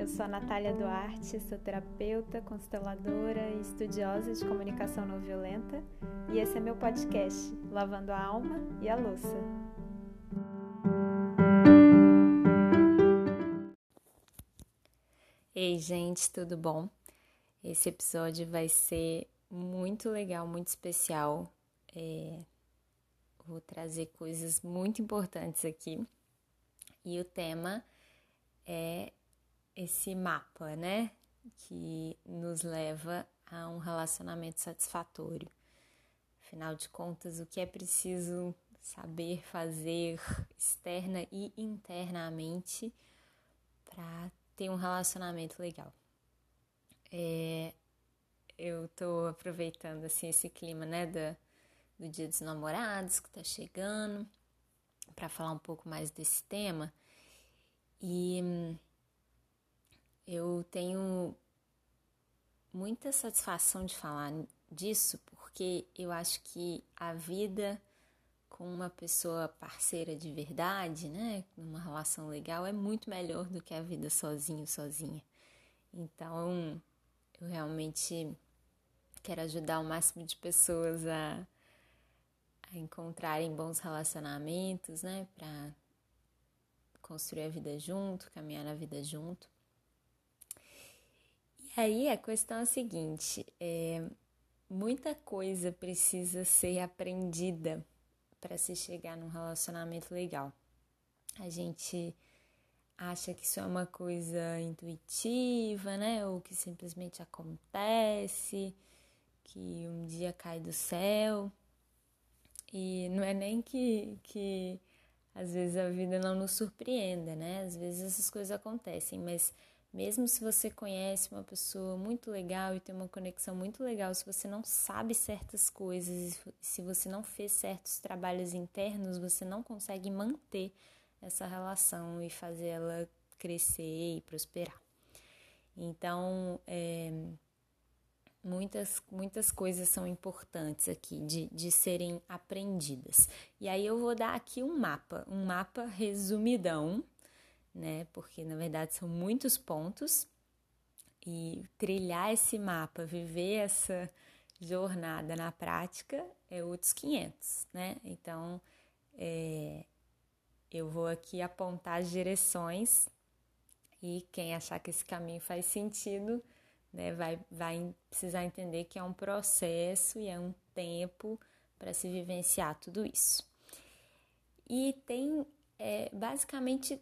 eu sou a Natália Duarte, sou terapeuta, consteladora e estudiosa de comunicação não violenta, e esse é meu podcast, Lavando a Alma e a Louça. Ei, gente, tudo bom? Esse episódio vai ser muito legal, muito especial. É... Vou trazer coisas muito importantes aqui. E o tema é esse mapa, né? Que nos leva a um relacionamento satisfatório. Afinal de contas, o que é preciso saber fazer externa e internamente para ter um relacionamento legal. É, eu tô aproveitando assim esse clima, né, da, do Dia dos Namorados que tá chegando, para falar um pouco mais desse tema. E eu tenho muita satisfação de falar disso, porque eu acho que a vida com uma pessoa parceira de verdade, né, numa relação legal, é muito melhor do que a vida sozinho, sozinha. Então, eu realmente quero ajudar o máximo de pessoas a, a encontrarem bons relacionamentos, né, para construir a vida junto, caminhar na vida junto. Aí a questão é a seguinte: é, muita coisa precisa ser aprendida para se chegar num relacionamento legal. A gente acha que isso é uma coisa intuitiva, né? Ou que simplesmente acontece, que um dia cai do céu. E não é nem que, que às vezes a vida não nos surpreenda, né? Às vezes essas coisas acontecem, mas mesmo se você conhece uma pessoa muito legal e tem uma conexão muito legal, se você não sabe certas coisas, se você não fez certos trabalhos internos, você não consegue manter essa relação e fazer ela crescer e prosperar. Então, é, muitas, muitas coisas são importantes aqui de, de serem aprendidas. E aí eu vou dar aqui um mapa, um mapa resumidão né? Porque na verdade são muitos pontos e trilhar esse mapa, viver essa jornada na prática é outros 500, né? Então, é, eu vou aqui apontar as direções e quem achar que esse caminho faz sentido, né, vai, vai precisar entender que é um processo e é um tempo para se vivenciar tudo isso. E tem é, basicamente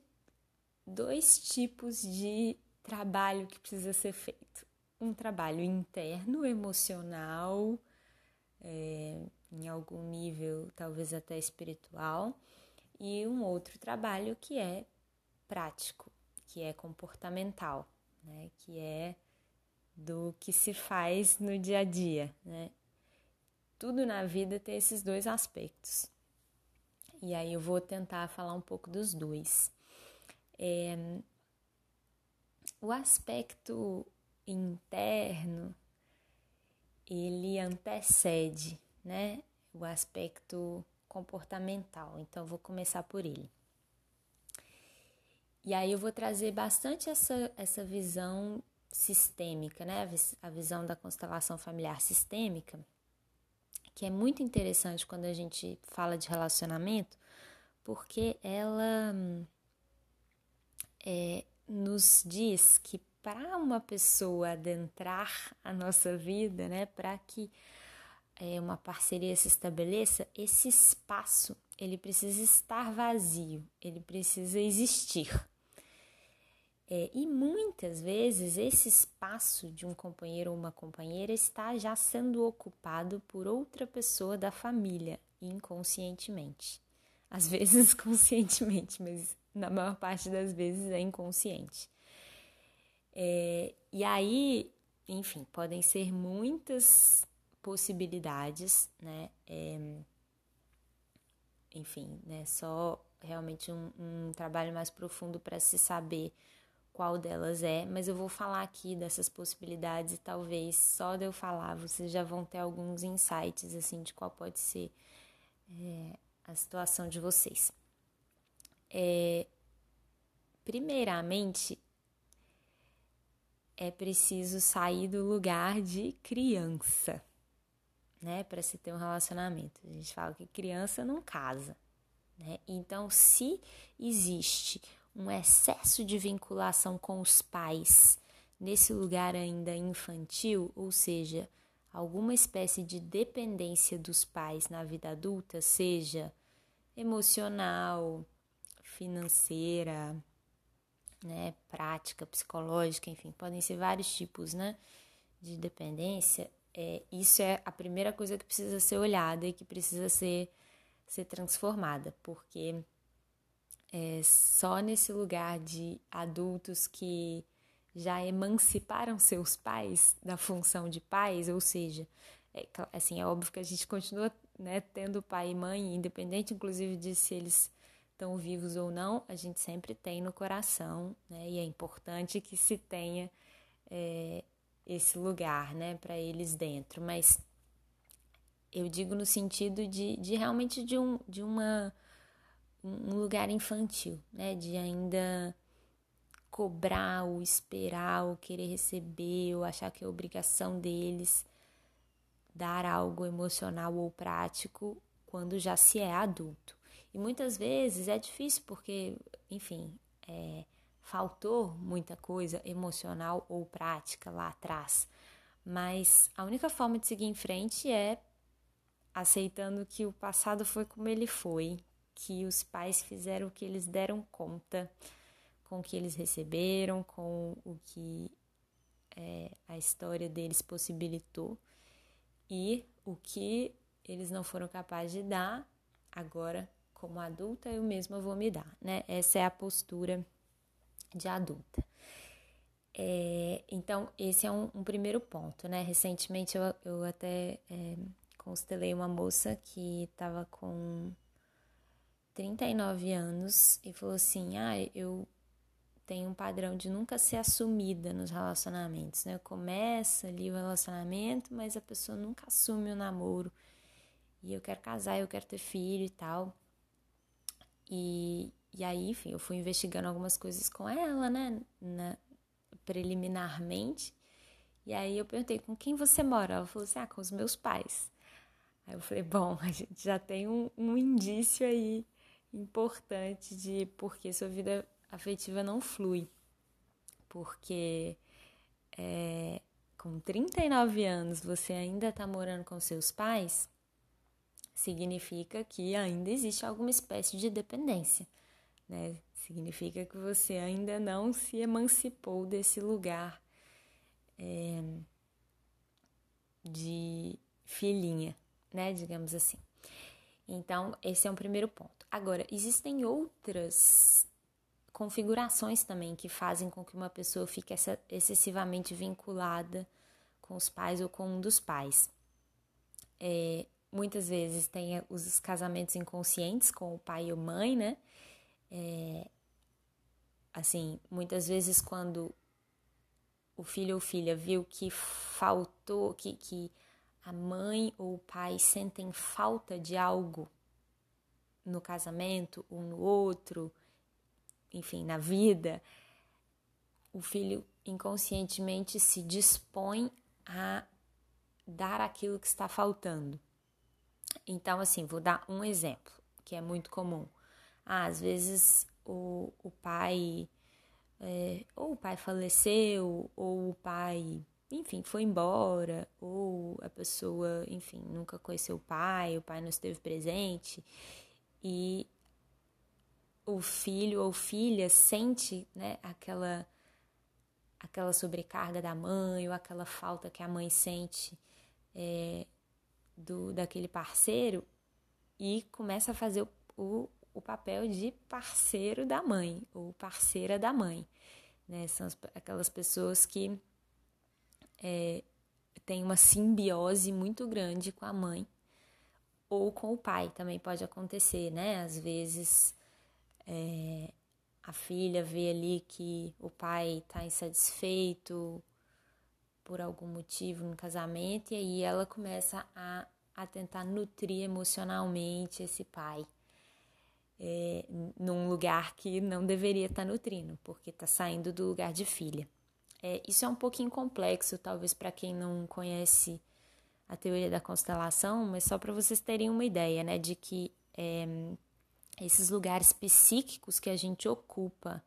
dois tipos de trabalho que precisa ser feito. Um trabalho interno, emocional, é, em algum nível talvez até espiritual, e um outro trabalho que é prático, que é comportamental, né? que é do que se faz no dia a dia. Né? Tudo na vida tem esses dois aspectos. E aí eu vou tentar falar um pouco dos dois. É, o aspecto interno ele antecede, né, o aspecto comportamental. Então vou começar por ele. E aí eu vou trazer bastante essa, essa visão sistêmica, né? A visão da constelação familiar sistêmica, que é muito interessante quando a gente fala de relacionamento, porque ela é, nos diz que para uma pessoa adentrar a nossa vida, né, para que é, uma parceria se estabeleça, esse espaço ele precisa estar vazio, ele precisa existir. É, e muitas vezes esse espaço de um companheiro ou uma companheira está já sendo ocupado por outra pessoa da família, inconscientemente. Às vezes conscientemente, mas na maior parte das vezes é inconsciente. É, e aí, enfim, podem ser muitas possibilidades, né? É, enfim, né? Só realmente um, um trabalho mais profundo para se saber qual delas é, mas eu vou falar aqui dessas possibilidades e talvez só de eu falar vocês já vão ter alguns insights assim de qual pode ser é, a situação de vocês. É, primeiramente, é preciso sair do lugar de criança, né, para se ter um relacionamento. A gente fala que criança não casa, né? Então, se existe um excesso de vinculação com os pais nesse lugar ainda infantil, ou seja, alguma espécie de dependência dos pais na vida adulta, seja emocional, financeira, né, prática, psicológica, enfim, podem ser vários tipos, né, de dependência. É, isso é a primeira coisa que precisa ser olhada e que precisa ser, ser transformada, porque é só nesse lugar de adultos que já emanciparam seus pais da função de pais, ou seja, é, assim, é óbvio que a gente continua né, tendo pai e mãe, independente inclusive de se eles estão vivos ou não, a gente sempre tem no coração, né? E é importante que se tenha é, esse lugar, né, para eles dentro. Mas eu digo no sentido de, de realmente de, um, de uma, um lugar infantil, né, de ainda cobrar, ou esperar, ou querer receber, ou achar que é obrigação deles dar algo emocional ou prático quando já se é adulto. E muitas vezes é difícil porque, enfim, é, faltou muita coisa emocional ou prática lá atrás. Mas a única forma de seguir em frente é aceitando que o passado foi como ele foi, que os pais fizeram o que eles deram conta, com o que eles receberam, com o que é, a história deles possibilitou e o que eles não foram capazes de dar, agora como adulta, eu mesma vou me dar, né? Essa é a postura de adulta. É, então, esse é um, um, primeiro ponto, né? Recentemente eu, eu até é, constelei uma moça que estava com 39 anos e falou assim: Ah, eu tenho um padrão de nunca ser assumida nos relacionamentos, né? Começa ali o relacionamento, mas a pessoa nunca assume o namoro. E eu quero casar, eu quero ter filho e tal. E, e aí, enfim, eu fui investigando algumas coisas com ela, né, na, preliminarmente. E aí eu perguntei, com quem você mora? Ela falou assim, ah, com os meus pais. Aí eu falei, bom, a gente já tem um, um indício aí importante de porque sua vida afetiva não flui. Porque é, com 39 anos você ainda está morando com seus pais, significa que ainda existe alguma espécie de dependência, né? Significa que você ainda não se emancipou desse lugar é, de filhinha, né? Digamos assim. Então, esse é um primeiro ponto. Agora, existem outras configurações também que fazem com que uma pessoa fique excessivamente vinculada com os pais ou com um dos pais. É, muitas vezes tem os casamentos inconscientes com o pai e a mãe, né? É, assim, muitas vezes quando o filho ou filha viu que faltou, que, que a mãe ou o pai sentem falta de algo no casamento, um no outro, enfim, na vida, o filho inconscientemente se dispõe a dar aquilo que está faltando. Então, assim, vou dar um exemplo que é muito comum. Ah, às vezes o, o pai, é, ou o pai faleceu, ou o pai, enfim, foi embora, ou a pessoa, enfim, nunca conheceu o pai, o pai não esteve presente, e o filho ou filha sente né, aquela, aquela sobrecarga da mãe, ou aquela falta que a mãe sente. É, do daquele parceiro e começa a fazer o, o, o papel de parceiro da mãe ou parceira da mãe. Né? São as, aquelas pessoas que é, têm uma simbiose muito grande com a mãe ou com o pai, também pode acontecer, né? Às vezes é, a filha vê ali que o pai está insatisfeito por algum motivo no casamento, e aí ela começa a, a tentar nutrir emocionalmente esse pai. É, num lugar que não deveria estar tá nutrindo, porque está saindo do lugar de filha. É, isso é um pouquinho complexo, talvez para quem não conhece a teoria da constelação, mas só para vocês terem uma ideia, né, de que é, esses lugares psíquicos que a gente ocupa,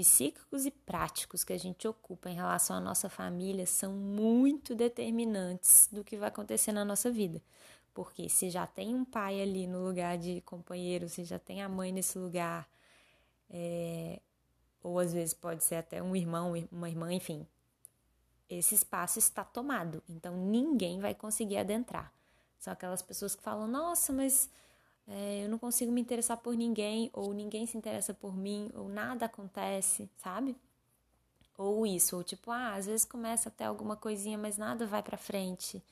psíquicos e práticos que a gente ocupa em relação à nossa família são muito determinantes do que vai acontecer na nossa vida. Porque se já tem um pai ali no lugar de companheiro, se já tem a mãe nesse lugar, é, ou às vezes pode ser até um irmão, uma irmã, enfim. Esse espaço está tomado, então ninguém vai conseguir adentrar. São aquelas pessoas que falam: Nossa, mas é, eu não consigo me interessar por ninguém, ou ninguém se interessa por mim, ou nada acontece, sabe? Ou isso, ou tipo, ah, às vezes começa até alguma coisinha, mas nada vai para frente,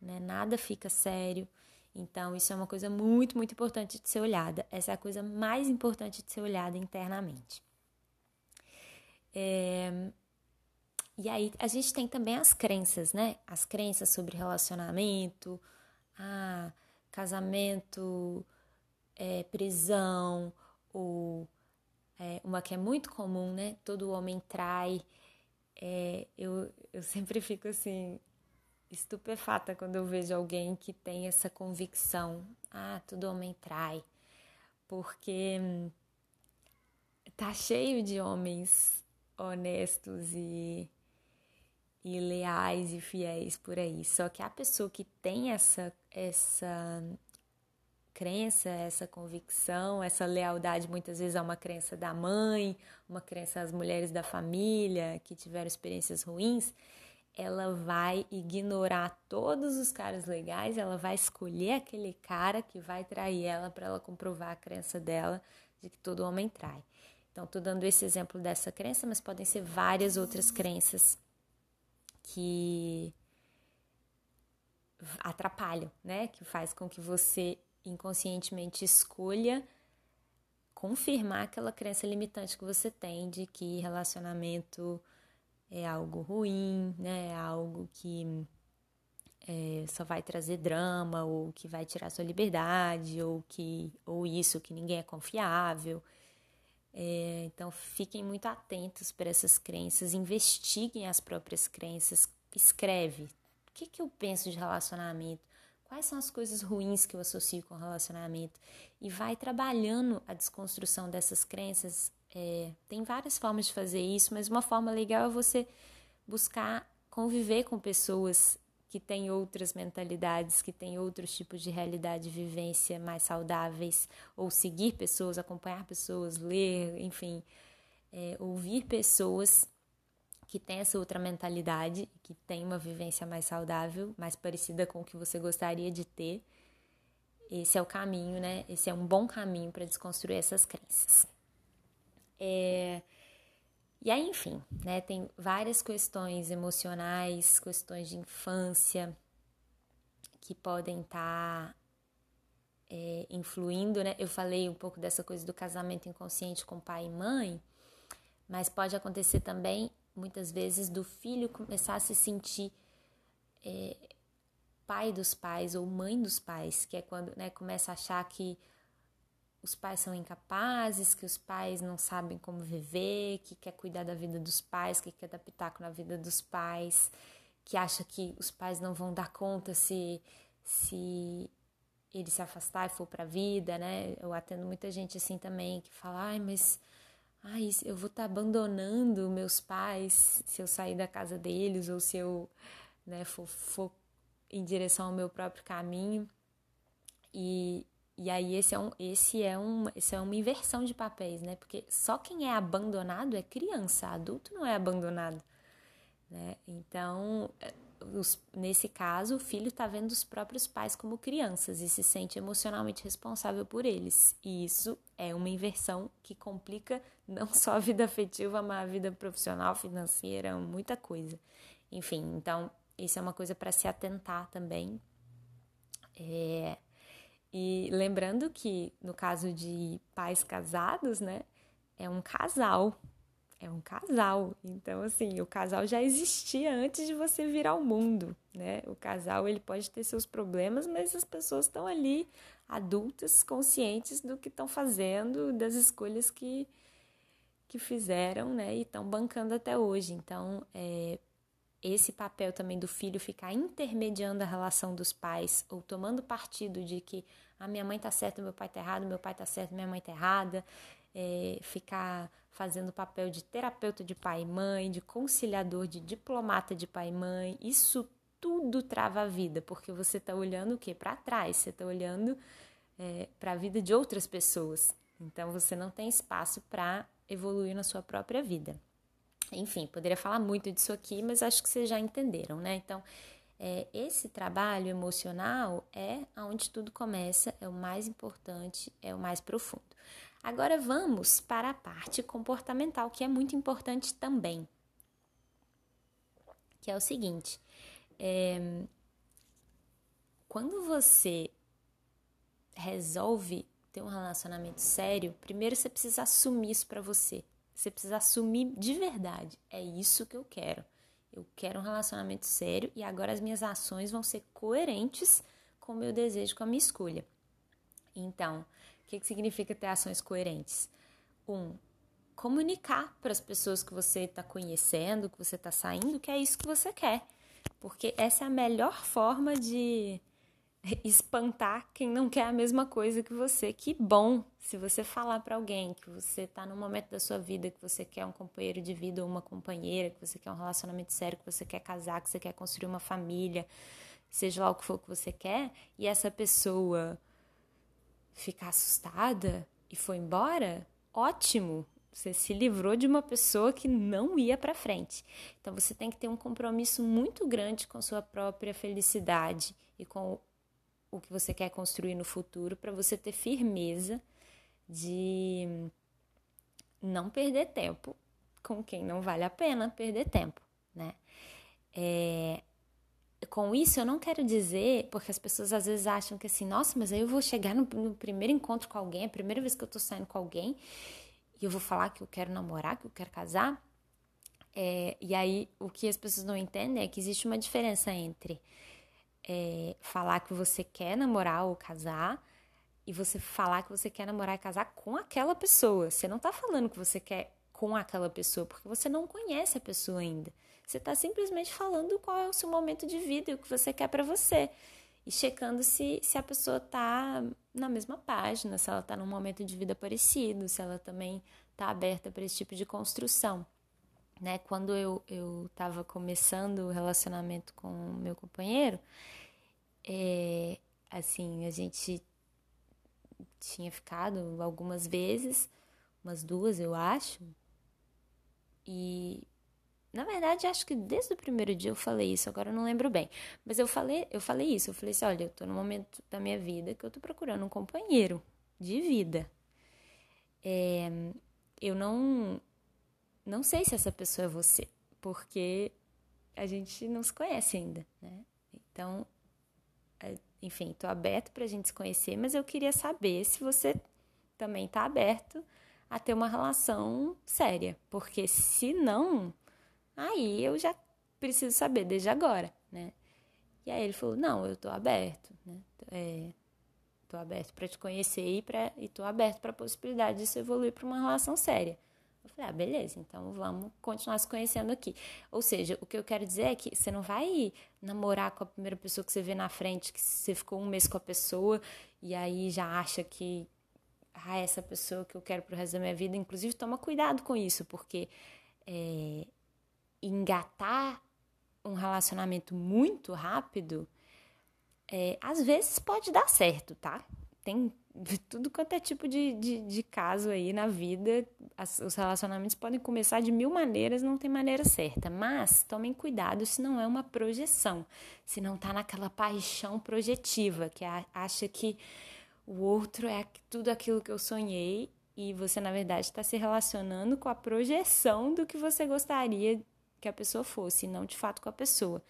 né? Nada fica sério. Então, isso é uma coisa muito, muito importante de ser olhada. Essa é a coisa mais importante de ser olhada internamente. É... E aí a gente tem também as crenças, né? As crenças sobre relacionamento, ah, casamento, é, prisão, ou é, uma que é muito comum, né? Todo homem trai. É, eu, eu sempre fico assim, estupefata quando eu vejo alguém que tem essa convicção. Ah, todo homem trai. Porque hum, tá cheio de homens honestos e, e leais e fiéis por aí. Só que a pessoa que tem essa, essa crença, essa convicção, essa lealdade muitas vezes é uma crença da mãe, uma crença às mulheres da família que tiveram experiências ruins, ela vai ignorar todos os caras legais, ela vai escolher aquele cara que vai trair ela para ela comprovar a crença dela de que todo homem trai. Então, estou dando esse exemplo dessa crença, mas podem ser várias outras crenças que atrapalham, né? Que faz com que você inconscientemente escolha confirmar aquela crença limitante que você tem de que relacionamento é algo ruim, né? É algo que é, só vai trazer drama ou que vai tirar sua liberdade ou que ou isso que ninguém é confiável. É, então, fiquem muito atentos para essas crenças, investiguem as próprias crenças, escreve. O que, que eu penso de relacionamento? Quais são as coisas ruins que eu associo com relacionamento? E vai trabalhando a desconstrução dessas crenças. É, tem várias formas de fazer isso, mas uma forma legal é você buscar conviver com pessoas que têm outras mentalidades, que têm outros tipos de realidade e vivência mais saudáveis, ou seguir pessoas, acompanhar pessoas, ler, enfim, é, ouvir pessoas que têm essa outra mentalidade, que têm uma vivência mais saudável, mais parecida com o que você gostaria de ter. Esse é o caminho, né? Esse é um bom caminho para desconstruir essas crenças. É, e aí, enfim, né, tem várias questões emocionais, questões de infância que podem estar tá, é, influindo, né? Eu falei um pouco dessa coisa do casamento inconsciente com pai e mãe, mas pode acontecer também, muitas vezes, do filho começar a se sentir é, pai dos pais ou mãe dos pais, que é quando né, começa a achar que os pais são incapazes, que os pais não sabem como viver, que quer cuidar da vida dos pais, que quer dar pitaco na vida dos pais, que acha que os pais não vão dar conta se se ele se afastar e for para a vida, né? Eu atendo muita gente assim também que fala: "Ai, mas ai, eu vou estar tá abandonando meus pais se eu sair da casa deles ou se eu, né, for, for em direção ao meu próprio caminho". E, e aí esse é, um, esse, é um, esse é uma inversão de papéis, né? Porque só quem é abandonado é criança, adulto não é abandonado. Né? Então, os, nesse caso, o filho está vendo os próprios pais como crianças e se sente emocionalmente responsável por eles. E isso é uma inversão que complica não só a vida afetiva, mas a vida profissional, financeira, muita coisa. Enfim, então, isso é uma coisa para se atentar também. É, e lembrando que no caso de pais casados, né, é um casal. É um casal. Então, assim, o casal já existia antes de você vir ao mundo, né? O casal, ele pode ter seus problemas, mas as pessoas estão ali adultas, conscientes do que estão fazendo, das escolhas que que fizeram, né, e estão bancando até hoje. Então, é, esse papel também do filho ficar intermediando a relação dos pais ou tomando partido de que a ah, minha mãe tá certa, meu pai tá errado, meu pai tá certo, minha mãe tá errada, é, ficar fazendo papel de terapeuta de pai e mãe, de conciliador, de diplomata de pai e mãe, isso tudo trava a vida, porque você está olhando o que? Para trás, você está olhando é, para a vida de outras pessoas. Então você não tem espaço para evoluir na sua própria vida. Enfim, poderia falar muito disso aqui, mas acho que vocês já entenderam, né? Então, é, esse trabalho emocional é onde tudo começa, é o mais importante, é o mais profundo. Agora vamos para a parte comportamental, que é muito importante também. Que é o seguinte: é, quando você resolve ter um relacionamento sério, primeiro você precisa assumir isso para você. Você precisa assumir de verdade. É isso que eu quero. Eu quero um relacionamento sério e agora as minhas ações vão ser coerentes com o meu desejo, com a minha escolha. Então, o que, que significa ter ações coerentes? Um, comunicar para as pessoas que você está conhecendo, que você está saindo, que é isso que você quer. Porque essa é a melhor forma de espantar quem não quer a mesma coisa que você. Que bom se você falar para alguém que você está num momento da sua vida que você quer um companheiro de vida ou uma companheira, que você quer um relacionamento sério, que você quer casar, que você quer construir uma família, seja lá o que for que você quer, e essa pessoa ficar assustada e foi embora, ótimo. Você se livrou de uma pessoa que não ia para frente. Então você tem que ter um compromisso muito grande com sua própria felicidade e com o que você quer construir no futuro para você ter firmeza de não perder tempo com quem não vale a pena perder tempo, né? É, com isso eu não quero dizer, porque as pessoas às vezes acham que assim, nossa, mas aí eu vou chegar no, no primeiro encontro com alguém, a primeira vez que eu tô saindo com alguém, e eu vou falar que eu quero namorar, que eu quero casar. É, e aí o que as pessoas não entendem é que existe uma diferença entre é, falar que você quer namorar ou casar e você falar que você quer namorar e casar com aquela pessoa. Você não tá falando que você quer com aquela pessoa, porque você não conhece a pessoa ainda. Você está simplesmente falando qual é o seu momento de vida e o que você quer para você. E checando se, se a pessoa tá na mesma página, se ela tá num momento de vida parecido, se ela também tá aberta para esse tipo de construção. Né? Quando eu, eu tava começando o relacionamento com o meu companheiro, é, assim, a gente tinha ficado algumas vezes, umas duas eu acho, e na verdade acho que desde o primeiro dia eu falei isso, agora eu não lembro bem, mas eu falei, eu falei isso, eu falei assim, olha, eu tô no momento da minha vida que eu tô procurando um companheiro de vida. É, eu não não sei se essa pessoa é você, porque a gente não se conhece ainda, né? Então, enfim, tô aberto pra gente se conhecer, mas eu queria saber se você também tá aberto a ter uma relação séria, porque se não, aí eu já preciso saber desde agora, né? E aí ele falou: "Não, eu tô aberto, né? É, tô aberto para te conhecer e para e tô aberto para a possibilidade disso evoluir para uma relação séria". Eu falei, ah, beleza, então vamos continuar se conhecendo aqui. Ou seja, o que eu quero dizer é que você não vai namorar com a primeira pessoa que você vê na frente, que você ficou um mês com a pessoa e aí já acha que ah, essa pessoa que eu quero pro resto da minha vida. Inclusive, toma cuidado com isso, porque é, engatar um relacionamento muito rápido, é, às vezes pode dar certo, tá? Tem tudo quanto é tipo de, de, de caso aí na vida. As, os relacionamentos podem começar de mil maneiras, não tem maneira certa. Mas tomem cuidado se não é uma projeção, se não tá naquela paixão projetiva, que a, acha que o outro é tudo aquilo que eu sonhei e você, na verdade, está se relacionando com a projeção do que você gostaria que a pessoa fosse, e não de fato com a pessoa.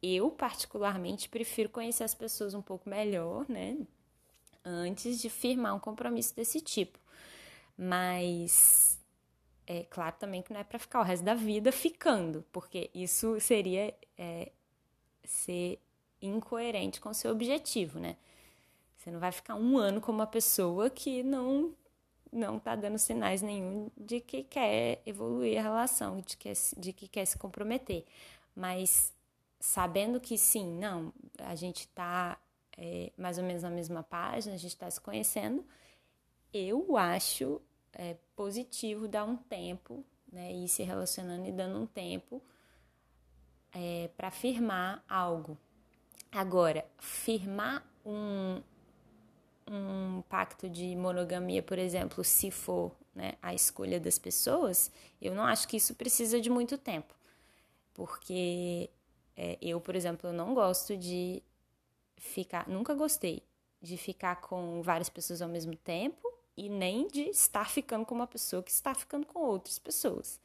Eu, particularmente, prefiro conhecer as pessoas um pouco melhor, né? antes de firmar um compromisso desse tipo. Mas é claro também que não é para ficar o resto da vida ficando, porque isso seria é, ser incoerente com o seu objetivo, né? Você não vai ficar um ano com uma pessoa que não não está dando sinais nenhum de que quer evoluir a relação, de que, de que quer se comprometer. Mas sabendo que sim, não, a gente está é, mais ou menos na mesma página, a gente está se conhecendo, eu acho é, positivo dar um tempo, né, ir se relacionando e dando um tempo é, para firmar algo. Agora, firmar um, um pacto de monogamia, por exemplo, se for né, a escolha das pessoas, eu não acho que isso precisa de muito tempo. Porque é, eu, por exemplo, eu não gosto de ficar, nunca gostei de ficar com várias pessoas ao mesmo tempo e nem de estar ficando com uma pessoa que está ficando com outras pessoas.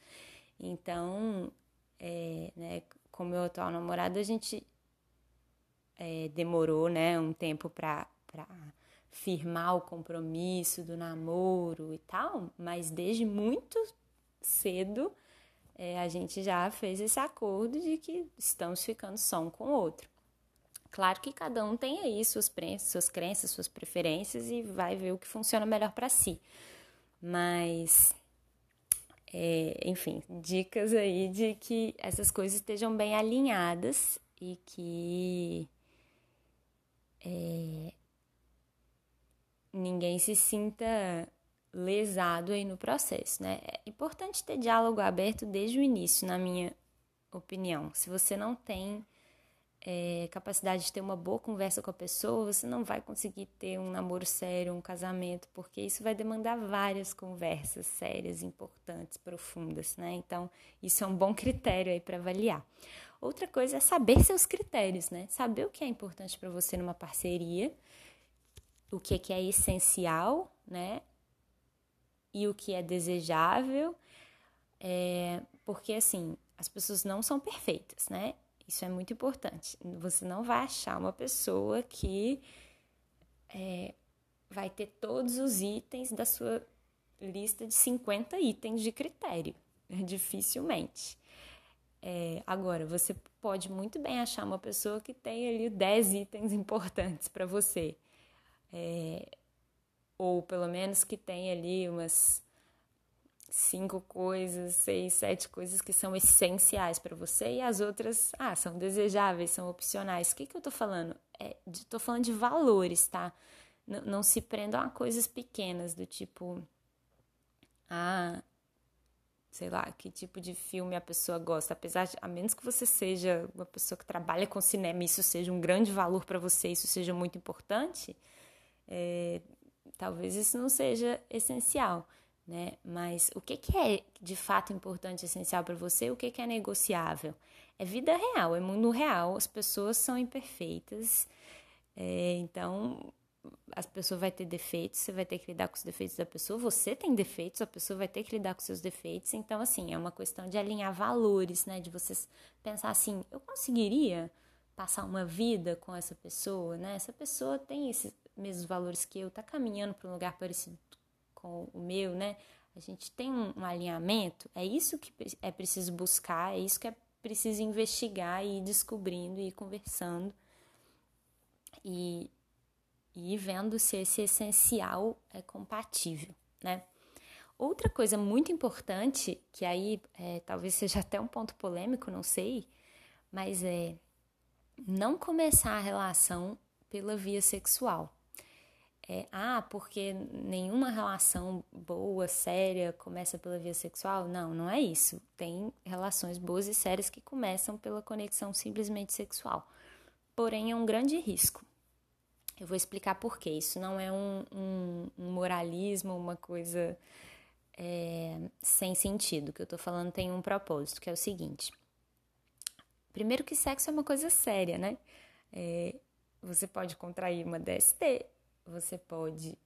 Então, é, né, com meu atual namorado, a gente é, demorou né, um tempo para firmar o compromisso do namoro e tal, mas desde muito cedo é, a gente já fez esse acordo de que estamos ficando só um com o outro. Claro que cada um tem aí suas, suas crenças, suas preferências e vai ver o que funciona melhor para si. Mas, é, enfim, dicas aí de que essas coisas estejam bem alinhadas e que é, ninguém se sinta lesado aí no processo, né? É importante ter diálogo aberto desde o início, na minha opinião. Se você não tem é, capacidade de ter uma boa conversa com a pessoa, você não vai conseguir ter um namoro sério, um casamento, porque isso vai demandar várias conversas sérias, importantes, profundas, né? Então, isso é um bom critério aí para avaliar. Outra coisa é saber seus critérios, né? Saber o que é importante para você numa parceria o que, que é essencial, né? E o que é desejável, é, porque assim, as pessoas não são perfeitas, né? Isso é muito importante. Você não vai achar uma pessoa que é, vai ter todos os itens da sua lista de 50 itens de critério. Dificilmente. É, agora, você pode muito bem achar uma pessoa que tem ali 10 itens importantes para você é, ou pelo menos que tem ali umas cinco coisas, seis, sete coisas que são essenciais para você e as outras, ah, são desejáveis, são opcionais. O que, que eu tô falando? É, de, tô falando de valores, tá? N não se prendam a coisas pequenas, do tipo, ah, sei lá, que tipo de filme a pessoa gosta. Apesar de, a menos que você seja uma pessoa que trabalha com cinema, isso seja um grande valor para você, isso seja muito importante é, talvez isso não seja essencial, né? Mas o que, que é de fato importante essencial para você? O que, que é negociável? É vida real, é mundo real, as pessoas são imperfeitas, é, então a pessoa vai ter defeitos, você vai ter que lidar com os defeitos da pessoa, você tem defeitos, a pessoa vai ter que lidar com seus defeitos, então assim, é uma questão de alinhar valores, né? De vocês pensar assim, eu conseguiria passar uma vida com essa pessoa, né? Essa pessoa tem esse, mesmos valores que eu, tá caminhando para um lugar parecido com o meu, né? A gente tem um, um alinhamento, é isso que é preciso buscar, é isso que é preciso investigar e ir descobrindo e ir conversando e, e vendo se esse essencial é compatível, né? Outra coisa muito importante, que aí é, talvez seja até um ponto polêmico, não sei, mas é não começar a relação pela via sexual é, ah, porque nenhuma relação boa, séria, começa pela via sexual? Não, não é isso. Tem relações boas e sérias que começam pela conexão simplesmente sexual. Porém, é um grande risco. Eu vou explicar por quê. Isso não é um, um, um moralismo, uma coisa é, sem sentido. O que eu tô falando tem um propósito, que é o seguinte. Primeiro que sexo é uma coisa séria, né? É, você pode contrair uma DST, você pode,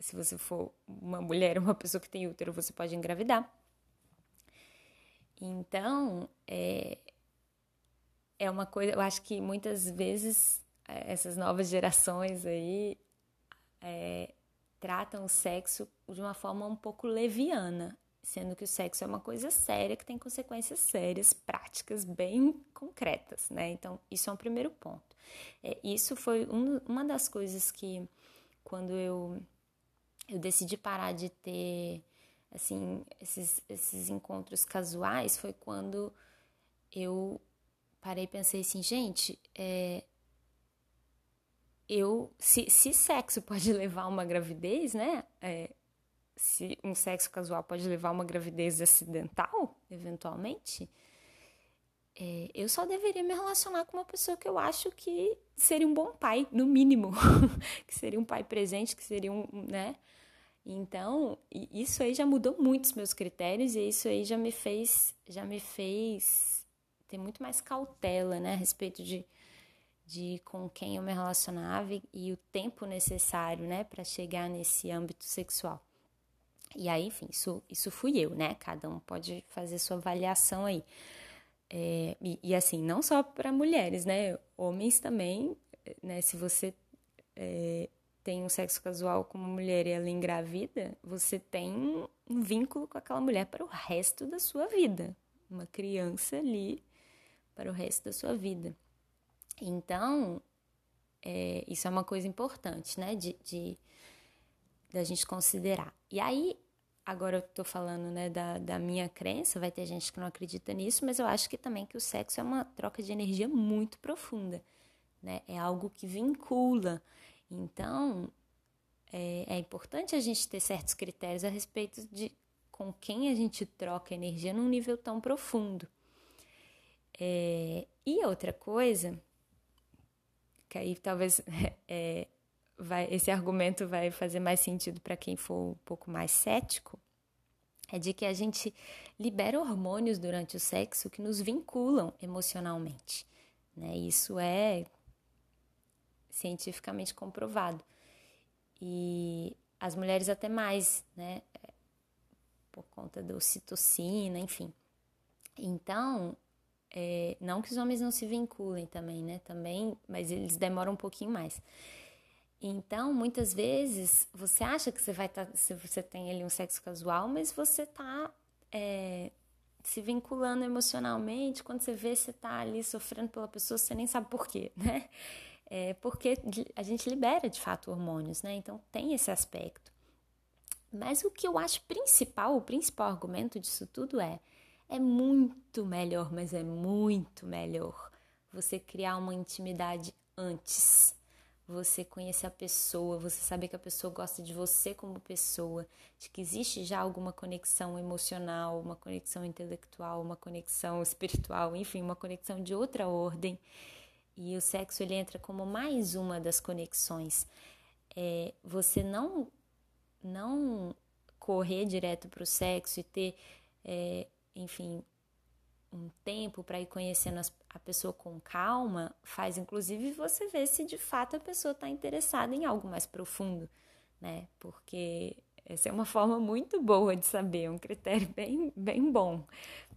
se você for uma mulher, uma pessoa que tem útero, você pode engravidar. Então, é, é uma coisa, eu acho que muitas vezes é, essas novas gerações aí é, tratam o sexo de uma forma um pouco leviana, sendo que o sexo é uma coisa séria que tem consequências sérias, práticas, bem concretas, né? Então, isso é um primeiro ponto. É, isso foi um, uma das coisas que quando eu eu decidi parar de ter assim esses, esses encontros casuais foi quando eu parei e pensei assim, gente, é, eu se, se sexo pode levar a uma gravidez, né? É, se um sexo casual pode levar a uma gravidez acidental, eventualmente, é, eu só deveria me relacionar com uma pessoa que eu acho que seria um bom pai, no mínimo, que seria um pai presente, que seria um, né? Então, isso aí já mudou muito os meus critérios e isso aí já me fez, já me fez ter muito mais cautela, né, a respeito de, de com quem eu me relacionava e, e o tempo necessário, né, para chegar nesse âmbito sexual. E aí, enfim, isso, isso fui eu, né? Cada um pode fazer sua avaliação aí. É, e, e, assim, não só para mulheres, né? Homens também, né? Se você é, tem um sexo casual com uma mulher e ela engravida, você tem um vínculo com aquela mulher para o resto da sua vida. Uma criança ali para o resto da sua vida. Então, é, isso é uma coisa importante, né? De, de da gente considerar. E aí, agora eu tô falando, né, da, da minha crença, vai ter gente que não acredita nisso, mas eu acho que também que o sexo é uma troca de energia muito profunda, né? É algo que vincula. Então, é, é importante a gente ter certos critérios a respeito de com quem a gente troca energia num nível tão profundo. É, e outra coisa, que aí talvez é, vai, esse argumento vai fazer mais sentido para quem for um pouco mais cético, é de que a gente libera hormônios durante o sexo que nos vinculam emocionalmente. Né? Isso é cientificamente comprovado. E as mulheres até mais, né? Por conta da ocitocina, enfim. Então, é, não que os homens não se vinculem também, né? Também, mas eles demoram um pouquinho mais. Então, muitas vezes, você acha que você vai estar, tá, se você tem ali um sexo casual, mas você está é, se vinculando emocionalmente, quando você vê você está ali sofrendo pela pessoa, você nem sabe por quê, né? É porque a gente libera de fato hormônios, né? Então tem esse aspecto. Mas o que eu acho principal, o principal argumento disso tudo é: é muito melhor, mas é muito melhor você criar uma intimidade antes você conhecer a pessoa, você saber que a pessoa gosta de você como pessoa, de que existe já alguma conexão emocional, uma conexão intelectual, uma conexão espiritual, enfim, uma conexão de outra ordem. E o sexo ele entra como mais uma das conexões. É, você não não correr direto para o sexo e ter, é, enfim, um tempo para ir conhecendo a pessoa com calma, faz inclusive você ver se de fato a pessoa está interessada em algo mais profundo, né? Porque essa é uma forma muito boa de saber, um critério bem, bem bom.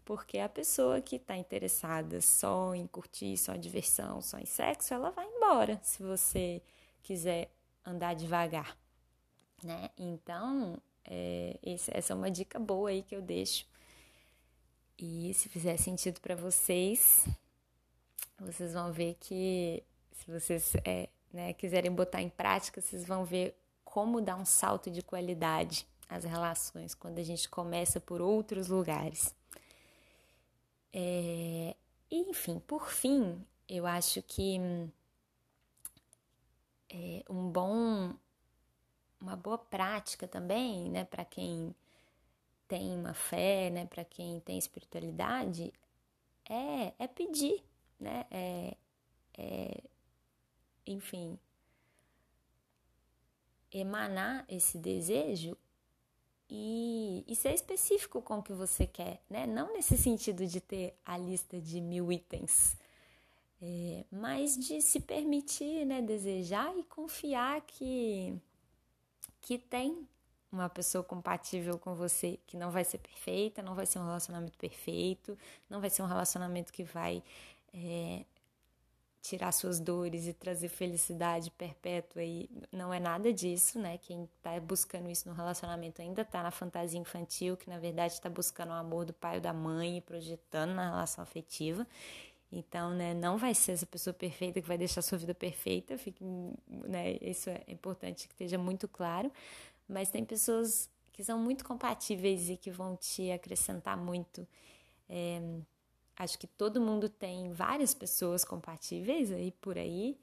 Porque a pessoa que está interessada só em curtir, só em diversão, só em sexo, ela vai embora se você quiser andar devagar, né? Então, é, essa é uma dica boa aí que eu deixo e se fizer sentido para vocês, vocês vão ver que se vocês é, né, quiserem botar em prática, vocês vão ver como dar um salto de qualidade às relações quando a gente começa por outros lugares. É, enfim, por fim, eu acho que é, um bom, uma boa prática também, né, para quem tem uma fé, né, para quem tem espiritualidade, é, é pedir, né, é, é, enfim, emanar esse desejo e, e, ser específico com o que você quer, né? Não nesse sentido de ter a lista de mil itens, é, mas de se permitir, né? Desejar e confiar que, que tem uma pessoa compatível com você que não vai ser perfeita, não vai ser um relacionamento perfeito, não vai ser um relacionamento que vai é, tirar suas dores e trazer felicidade perpétua e não é nada disso, né? Quem tá buscando isso no relacionamento ainda tá na fantasia infantil, que na verdade está buscando o amor do pai ou da mãe e projetando na relação afetiva. Então, né, não vai ser essa pessoa perfeita que vai deixar sua vida perfeita, fique, né, isso é importante que esteja muito claro, mas tem pessoas que são muito compatíveis e que vão te acrescentar muito. É, acho que todo mundo tem várias pessoas compatíveis aí por aí,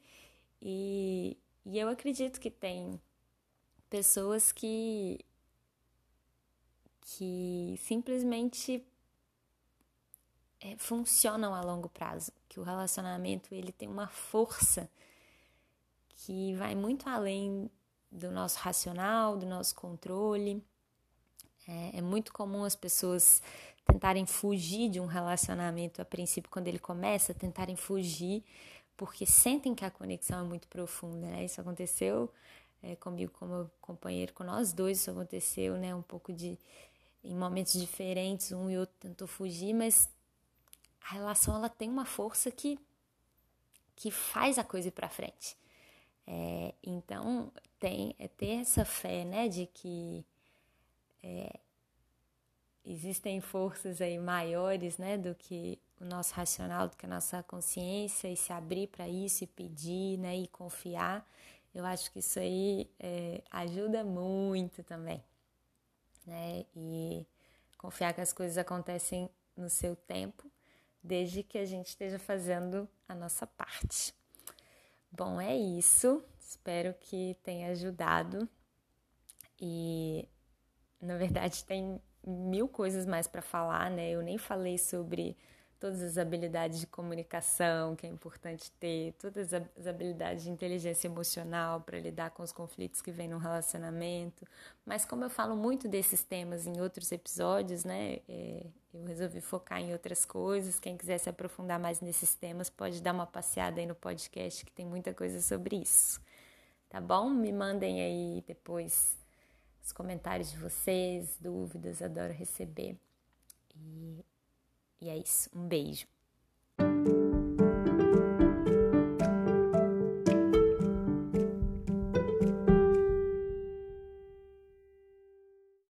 e, e eu acredito que tem pessoas que que simplesmente é, funcionam a longo prazo, que o relacionamento ele tem uma força que vai muito além do nosso racional, do nosso controle. É, é muito comum as pessoas tentarem fugir de um relacionamento a princípio, quando ele começa, tentarem fugir porque sentem que a conexão é muito profunda, né? Isso aconteceu é, comigo como companheiro, com nós dois, isso aconteceu, né? Um pouco de em momentos diferentes, um e outro tentou fugir, mas a relação ela tem uma força que que faz a coisa ir para frente. É, então tem é ter essa fé, né, de que é, existem forças aí maiores, né, do que o nosso racional, do que a nossa consciência e se abrir para isso e pedir, né, e confiar. Eu acho que isso aí é, ajuda muito também, né, e confiar que as coisas acontecem no seu tempo, desde que a gente esteja fazendo a nossa parte. Bom, é isso. Espero que tenha ajudado. E na verdade tem mil coisas mais para falar, né? Eu nem falei sobre todas as habilidades de comunicação que é importante ter, todas as habilidades de inteligência emocional para lidar com os conflitos que vem no relacionamento. Mas como eu falo muito desses temas em outros episódios, né? É, eu resolvi focar em outras coisas. Quem quiser se aprofundar mais nesses temas pode dar uma passeada aí no podcast que tem muita coisa sobre isso. Tá bom? Me mandem aí depois os comentários de vocês, dúvidas, adoro receber. E, e é isso. Um beijo.